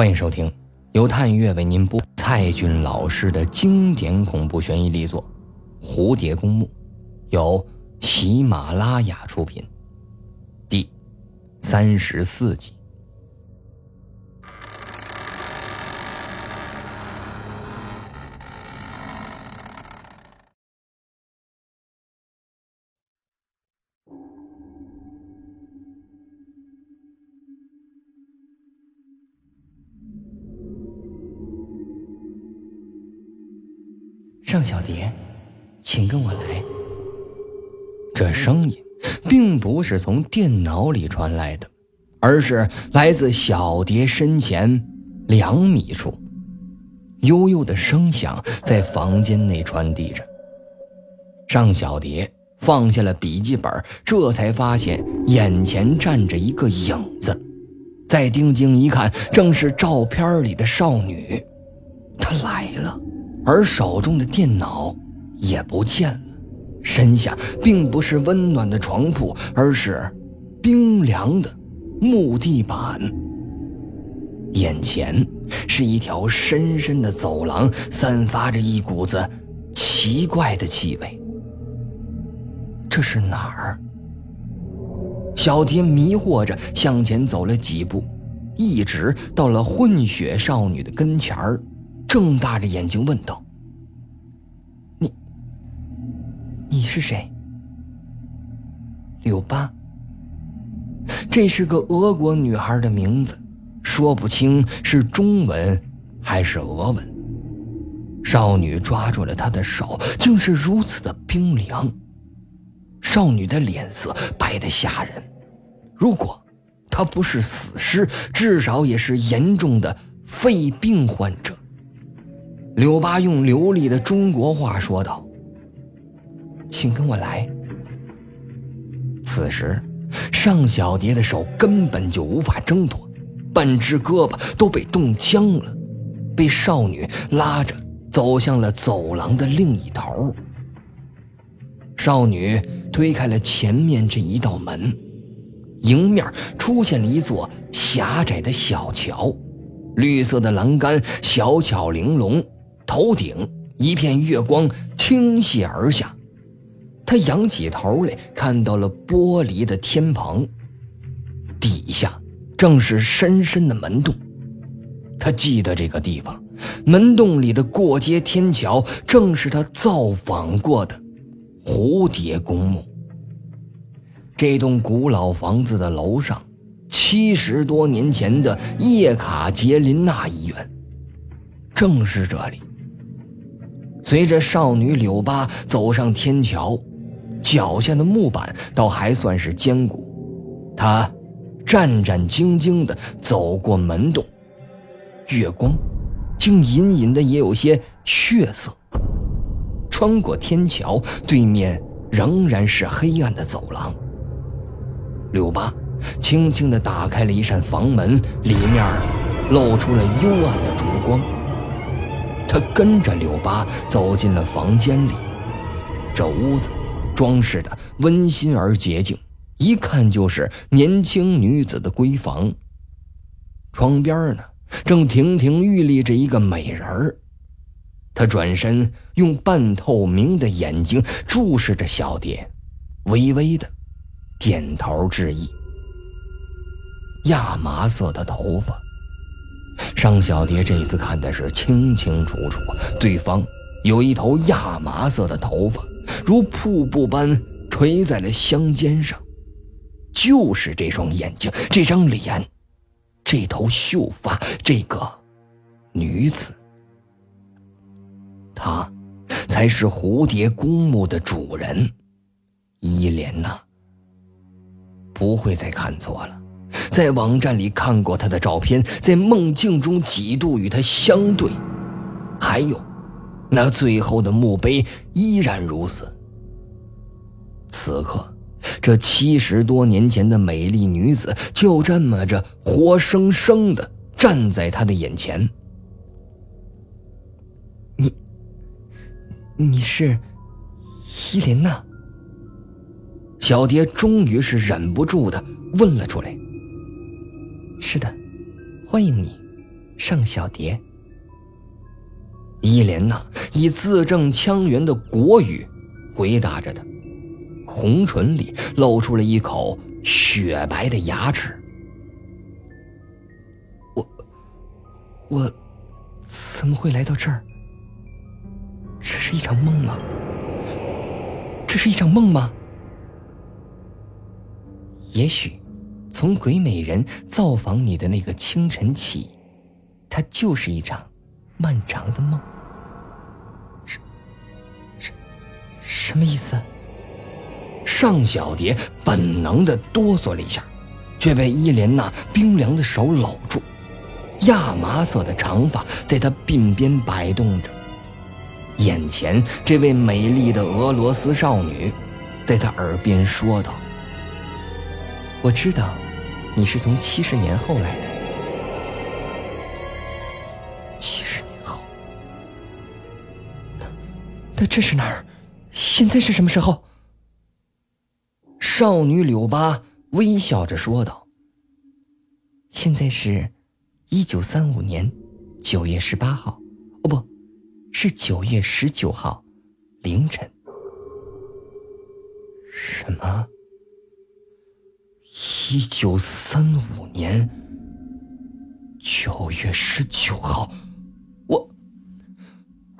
欢迎收听由探月为您播蔡骏老师的经典恐怖悬疑力作《蝴蝶公墓》，由喜马拉雅出品，第三十四集。尚小蝶，请跟我来。这声音并不是从电脑里传来的，而是来自小蝶身前两米处。悠悠的声响在房间内传递着。尚小蝶放下了笔记本，这才发现眼前站着一个影子。再定睛一看，正是照片里的少女。她来了。而手中的电脑也不见了，身下并不是温暖的床铺，而是冰凉的木地板。眼前是一条深深的走廊，散发着一股子奇怪的气味。这是哪儿？小蝶迷惑着向前走了几步，一直到了混血少女的跟前儿。睁大着眼睛问道：“你，你是谁？”柳巴。这是个俄国女孩的名字，说不清是中文还是俄文。少女抓住了他的手，竟是如此的冰凉。少女的脸色白得吓人，如果她不是死尸，至少也是严重的肺病患者。柳巴用流利的中国话说道：“请跟我来。”此时，尚小蝶的手根本就无法挣脱，半只胳膊都被冻僵了，被少女拉着走向了走廊的另一头。少女推开了前面这一道门，迎面出现了一座狭窄的小桥，绿色的栏杆小巧玲珑。头顶一片月光倾泻而下，他仰起头来，看到了玻璃的天棚，底下正是深深的门洞。他记得这个地方，门洞里的过街天桥正是他造访过的蝴蝶公墓。这栋古老房子的楼上，七十多年前的叶卡捷琳娜医院，正是这里。随着少女柳巴走上天桥，脚下的木板倒还算是坚固。她战战兢兢地走过门洞，月光竟隐隐的也有些血色。穿过天桥，对面仍然是黑暗的走廊。柳巴轻轻地打开了一扇房门，里面露出了幽暗的烛光。他跟着柳巴走进了房间里，这屋子装饰的温馨而洁净，一看就是年轻女子的闺房。窗边呢，正亭亭玉立着一个美人儿。他转身，用半透明的眼睛注视着小蝶，微微的点头致意。亚麻色的头发。尚小蝶这次看的是清清楚楚，对方有一头亚麻色的头发，如瀑布般垂在了香肩上，就是这双眼睛，这张脸，这头秀发，这个女子，她才是蝴蝶公墓的主人，伊莲娜。不会再看错了。在网站里看过他的照片，在梦境中几度与他相对，还有那最后的墓碑依然如此。此刻，这七十多年前的美丽女子就这么着活生生的站在他的眼前。你，你是伊琳娜？小蝶终于是忍不住的问了出来。是的，欢迎你，尚小蝶。伊莲娜以字正腔圆的国语回答着他，红唇里露出了一口雪白的牙齿。我，我怎么会来到这儿？这是一场梦吗？这是一场梦吗？也许，从鬼美人造访你的那个清晨起，它就是一场漫长的梦。什什什么意思？尚小蝶本能的哆嗦了一下，却被伊莲娜冰凉的手搂住，亚麻色的长发在她鬓边摆动着。眼前这位美丽的俄罗斯少女，在她耳边说道：“我知道，你是从七十年后来的。七十年后，那那这是哪儿？”现在是什么时候？少女柳巴微笑着说道：“现在是，一九三五年九月十八号，哦，不是九月十九号凌晨。什么？一九三五年九月十九号？我，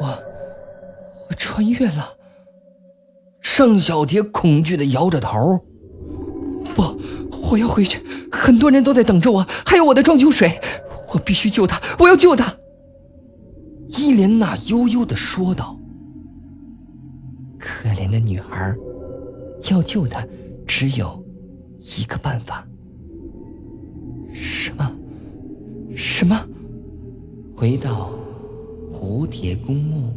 我，我穿越了。”尚小蝶恐惧的摇着头：“不，我要回去，很多人都在等着我，还有我的装酒水，我必须救他，我要救他。”伊莲娜悠悠的说道：“可怜的女孩，要救她，只有一个办法。什么？什么？回到蝴蝶公墓。”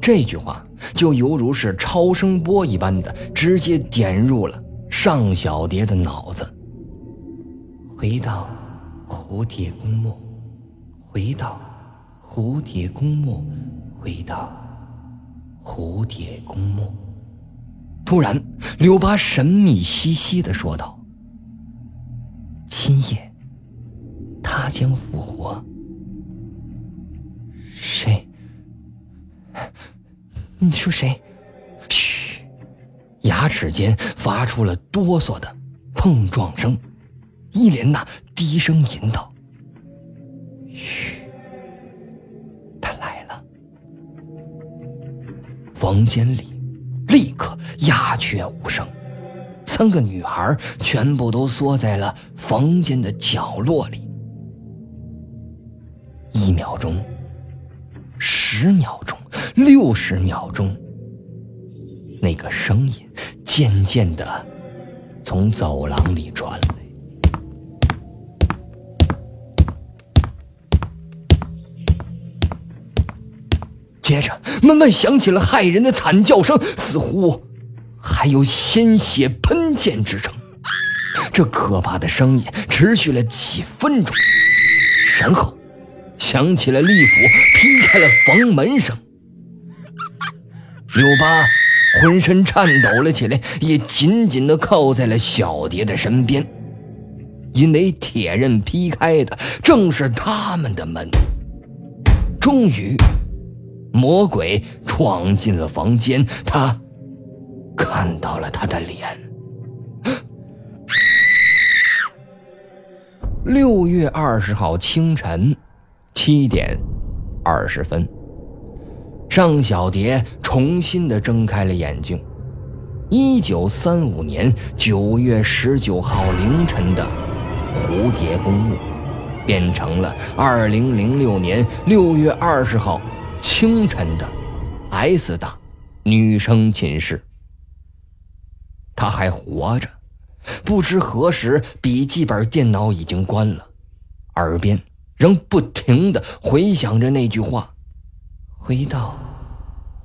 这句话就犹如是超声波一般的，直接点入了尚小蝶的脑子。回到蝴蝶公墓，回到蝴蝶公墓，回到蝴蝶公墓。突然，柳巴神秘兮兮的说道：“今夜，他将复活。谁？”你说谁？嘘！牙齿间发出了哆嗦的碰撞声。伊莲娜低声吟道：“嘘，他来了。”房间里立刻鸦雀无声，三个女孩全部都缩在了房间的角落里。一秒钟，十秒钟。六十秒钟，那个声音渐渐的从走廊里传来，接着门外响起了骇人的惨叫声，似乎还有鲜血喷溅之声。这可怕的声音持续了几分钟，然后响起了利斧劈开了房门声。柳巴浑身颤抖了起来，也紧紧地靠在了小蝶的身边，因为铁刃劈开的正是他们的门。终于，魔鬼闯进了房间，他看到了他的脸。六月二十号清晨七点二十分。尚小蝶重新的睁开了眼睛。一九三五年九月十九号凌晨的蝴蝶公墓，变成了二零零六年六月二十号清晨的 S 大女生寝室。他还活着，不知何时笔记本电脑已经关了，耳边仍不停的回响着那句话。回到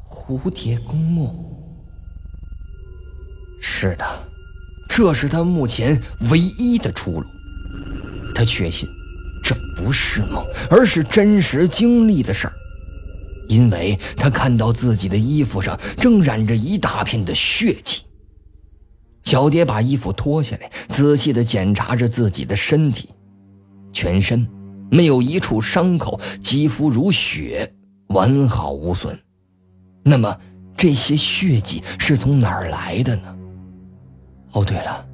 蝴蝶公墓。是的，这是他目前唯一的出路。他确信，这不是梦，而是真实经历的事儿，因为他看到自己的衣服上正染着一大片的血迹。小蝶把衣服脱下来，仔细地检查着自己的身体，全身没有一处伤口，肌肤如雪，完好无损。那么，这些血迹是从哪儿来的呢？哦，对了，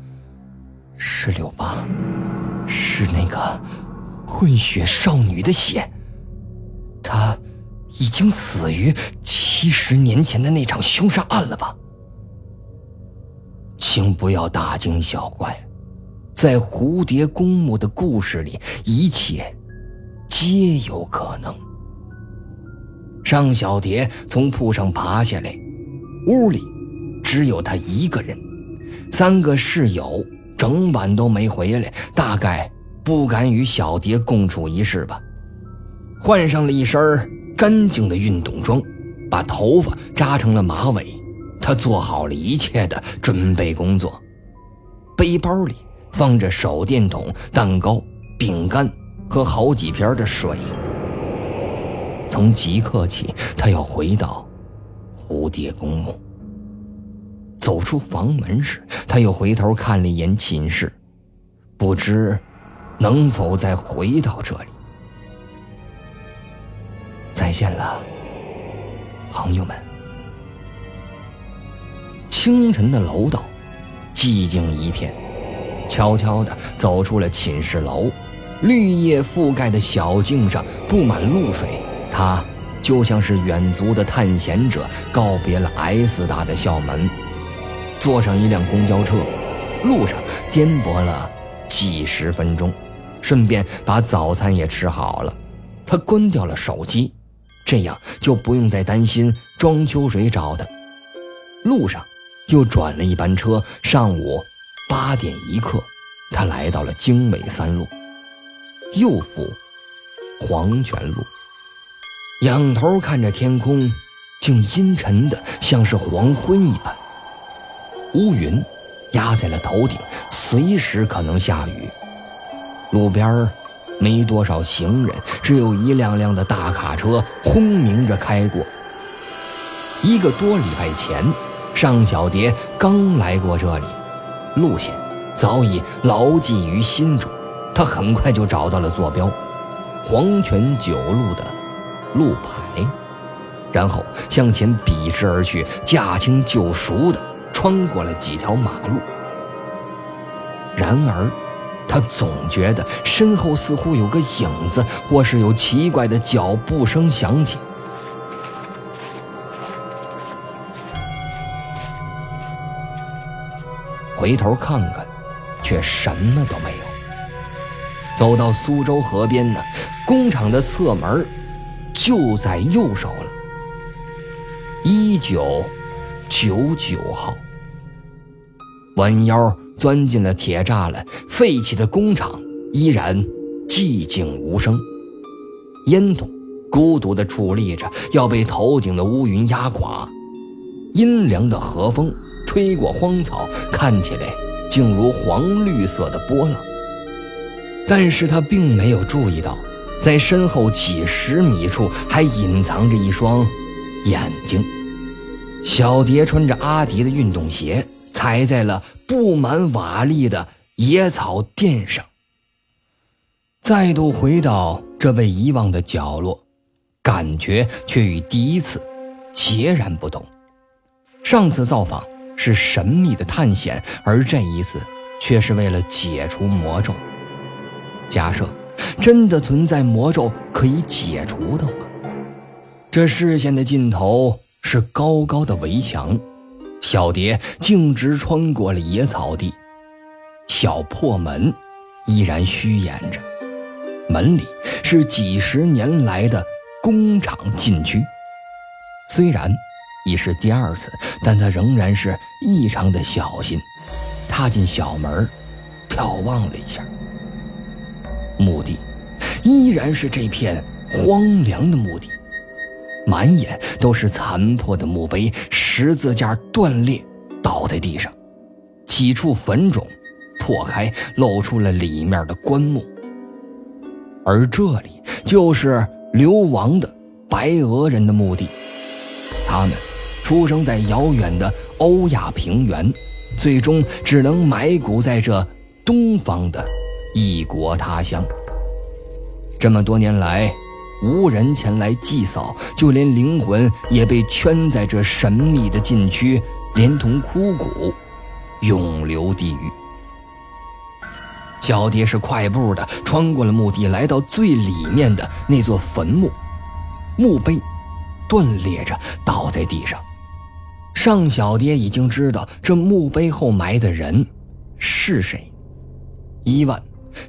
是柳巴，是那个混血少女的血。她已经死于七十年前的那场凶杀案了吧？请不要大惊小怪，在蝴蝶公墓的故事里，一切皆有可能。尚小蝶从铺上爬下来，屋里只有她一个人。三个室友整晚都没回来，大概不敢与小蝶共处一室吧。换上了一身干净的运动装，把头发扎成了马尾，他做好了一切的准备工作。背包里放着手电筒、蛋糕、饼干和好几瓶的水。从即刻起，他要回到蝴蝶公墓。走出房门时，他又回头看了一眼寝室，不知能否再回到这里。再见了，朋友们。清晨的楼道寂静一片，悄悄地走出了寝室楼，绿叶覆盖的小径上布满露水，他就像是远足的探险者告别了 S 大的校门。坐上一辆公交车，路上颠簸了几十分钟，顺便把早餐也吃好了。他关掉了手机，这样就不用再担心庄秋水找他。路上又转了一班车，上午八点一刻，他来到了经纬三路，又赴黄泉路。仰头看着天空，竟阴沉的像是黄昏一般。乌云压在了头顶，随时可能下雨。路边没多少行人，只有一辆辆的大卡车轰鸣着开过。一个多礼拜前，尚小蝶刚来过这里，路线早已牢记于心中。他很快就找到了坐标——黄泉九路的路牌，然后向前笔直而去，驾轻就熟的。穿过了几条马路，然而，他总觉得身后似乎有个影子，或是有奇怪的脚步声响起。回头看看，却什么都没有。走到苏州河边呢，工厂的侧门就在右手了。一九九九号。弯腰钻进了铁栅栏，废弃的工厂依然寂静无声，烟囱孤独地矗立着，要被头顶的乌云压垮。阴凉的河风吹过荒草，看起来竟如黄绿色的波浪。但是他并没有注意到，在身后几十米处还隐藏着一双眼睛。小蝶穿着阿迪的运动鞋。踩在了布满瓦砾的野草垫上，再度回到这被遗忘的角落，感觉却与第一次截然不同。上次造访是神秘的探险，而这一次却是为了解除魔咒。假设真的存在魔咒可以解除的话，这视线的尽头是高高的围墙。小蝶径直穿过了野草地，小破门依然虚掩着，门里是几十年来的工厂禁区。虽然已是第二次，但他仍然是异常的小心。踏进小门，眺望了一下，墓地依然是这片荒凉的墓地。满眼都是残破的墓碑，十字架断裂，倒在地上，几处坟冢破开，露出了里面的棺木。而这里就是流亡的白俄人的墓地，他们出生在遥远的欧亚平原，最终只能埋骨在这东方的异国他乡。这么多年来，无人前来祭扫，就连灵魂也被圈在这神秘的禁区，连同枯骨，永留地狱。小蝶是快步的穿过了墓地，来到最里面的那座坟墓，墓碑断裂着倒在地上。尚小蝶已经知道这墓碑后埋的人是谁——伊万·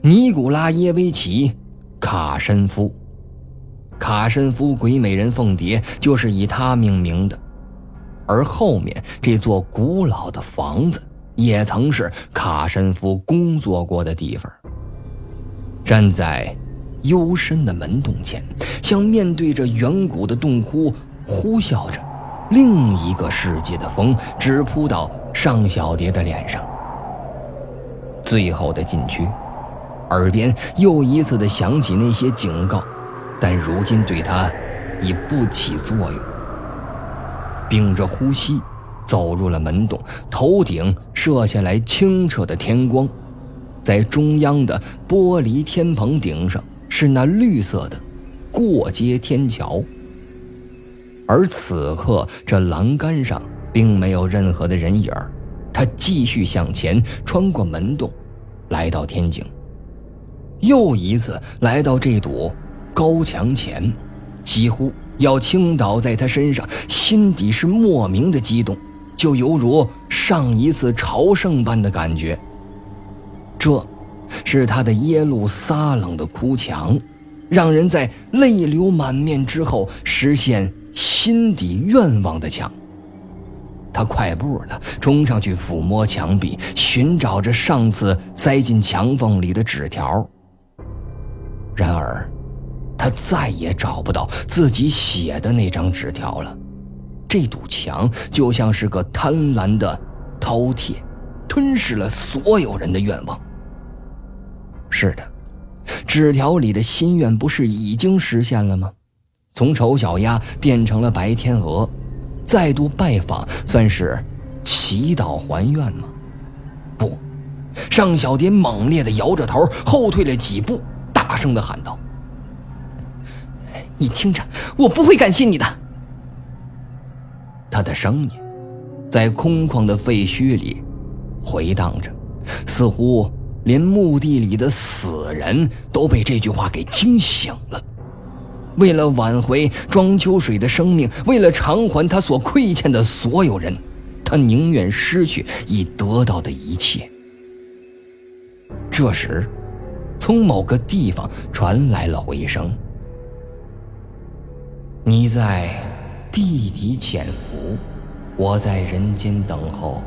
尼古拉耶维奇·卡申夫。卡申夫鬼美人凤蝶就是以他命名的，而后面这座古老的房子。也曾是卡申夫工作过的地方。站在幽深的门洞前，像面对着远古的洞窟，呼啸着另一个世界的风，直扑到尚小蝶的脸上。最后的禁区，耳边又一次的响起那些警告，但如今对他已不起作用。屏着呼吸。走入了门洞，头顶射下来清澈的天光，在中央的玻璃天棚顶上是那绿色的过街天桥。而此刻，这栏杆上并没有任何的人影。他继续向前，穿过门洞，来到天井，又一次来到这堵高墙前，几乎要倾倒在他身上，心底是莫名的激动。就犹如上一次朝圣般的感觉。这，是他的耶路撒冷的哭墙，让人在泪流满面之后实现心底愿望的墙。他快步的冲上去抚摸墙壁，寻找着上次塞进墙缝里的纸条。然而，他再也找不到自己写的那张纸条了。这堵墙就像是个贪婪的饕餮，吞噬了所有人的愿望。是的，纸条里的心愿不是已经实现了吗？从丑小鸭变成了白天鹅，再度拜访算是祈祷还愿吗？不，尚小蝶猛烈地摇着头，后退了几步，大声地喊道：“你听着，我不会感谢你的。”他的声音在空旷的废墟里回荡着，似乎连墓地里的死人都被这句话给惊醒了。为了挽回庄秋水的生命，为了偿还他所亏欠的所有人，他宁愿失去已得到的一切。这时，从某个地方传来了回声：“你在。”地底潜伏，我在人间等候。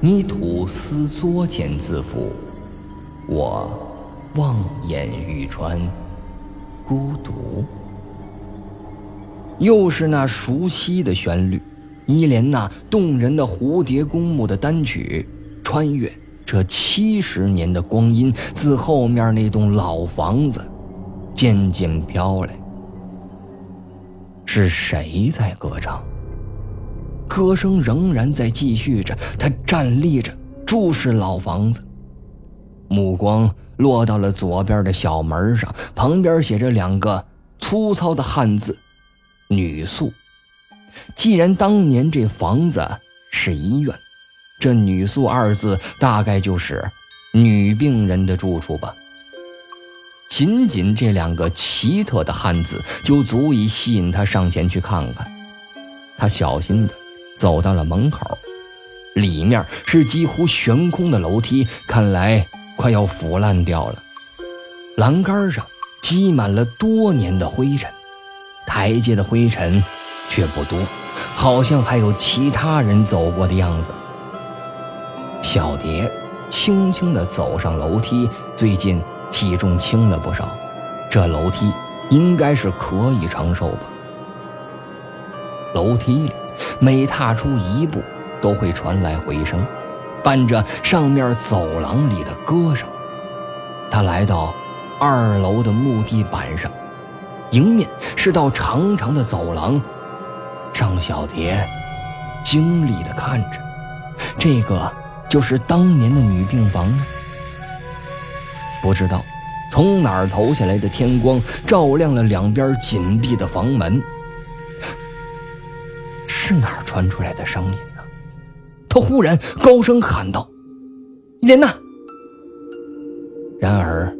你吐丝作茧自缚，我望眼欲穿，孤独。又是那熟悉的旋律，一连那动人的蝴蝶公墓的单曲，穿越这七十年的光阴，自后面那栋老房子渐渐飘来。是谁在歌唱？歌声仍然在继续着。他站立着，注视老房子，目光落到了左边的小门上，旁边写着两个粗糙的汉字“女宿”。既然当年这房子是医院，这“女宿”二字大概就是女病人的住处吧。仅仅这两个奇特的汉字就足以吸引他上前去看看。他小心地走到了门口，里面是几乎悬空的楼梯，看来快要腐烂掉了。栏杆上积满了多年的灰尘，台阶的灰尘却不多，好像还有其他人走过的样子。小蝶轻轻地走上楼梯，最近。体重轻了不少，这楼梯应该是可以承受吧。楼梯里每踏出一步，都会传来回声，伴着上面走廊里的歌声。他来到二楼的木地板上，迎面是道长长的走廊。张小蝶惊厉地看着这个就是当年的女病房呢？不知道从哪儿投下来的天光，照亮了两边紧闭的房门。是哪儿传出来的声音呢？他忽然高声喊道：“莲娜！”然而，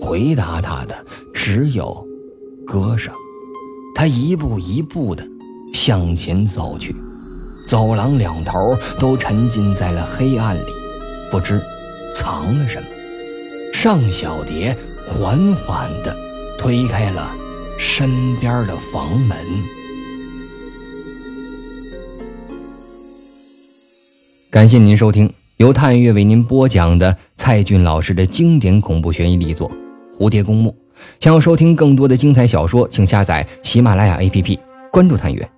回答他的只有歌声。他一步一步的向前走去，走廊两头都沉浸在了黑暗里，不知藏了什么。尚小蝶缓缓地推开了身边的房门。感谢您收听由探月为您播讲的蔡骏老师的经典恐怖悬疑力作《蝴蝶公墓》。想要收听更多的精彩小说，请下载喜马拉雅 APP，关注探月。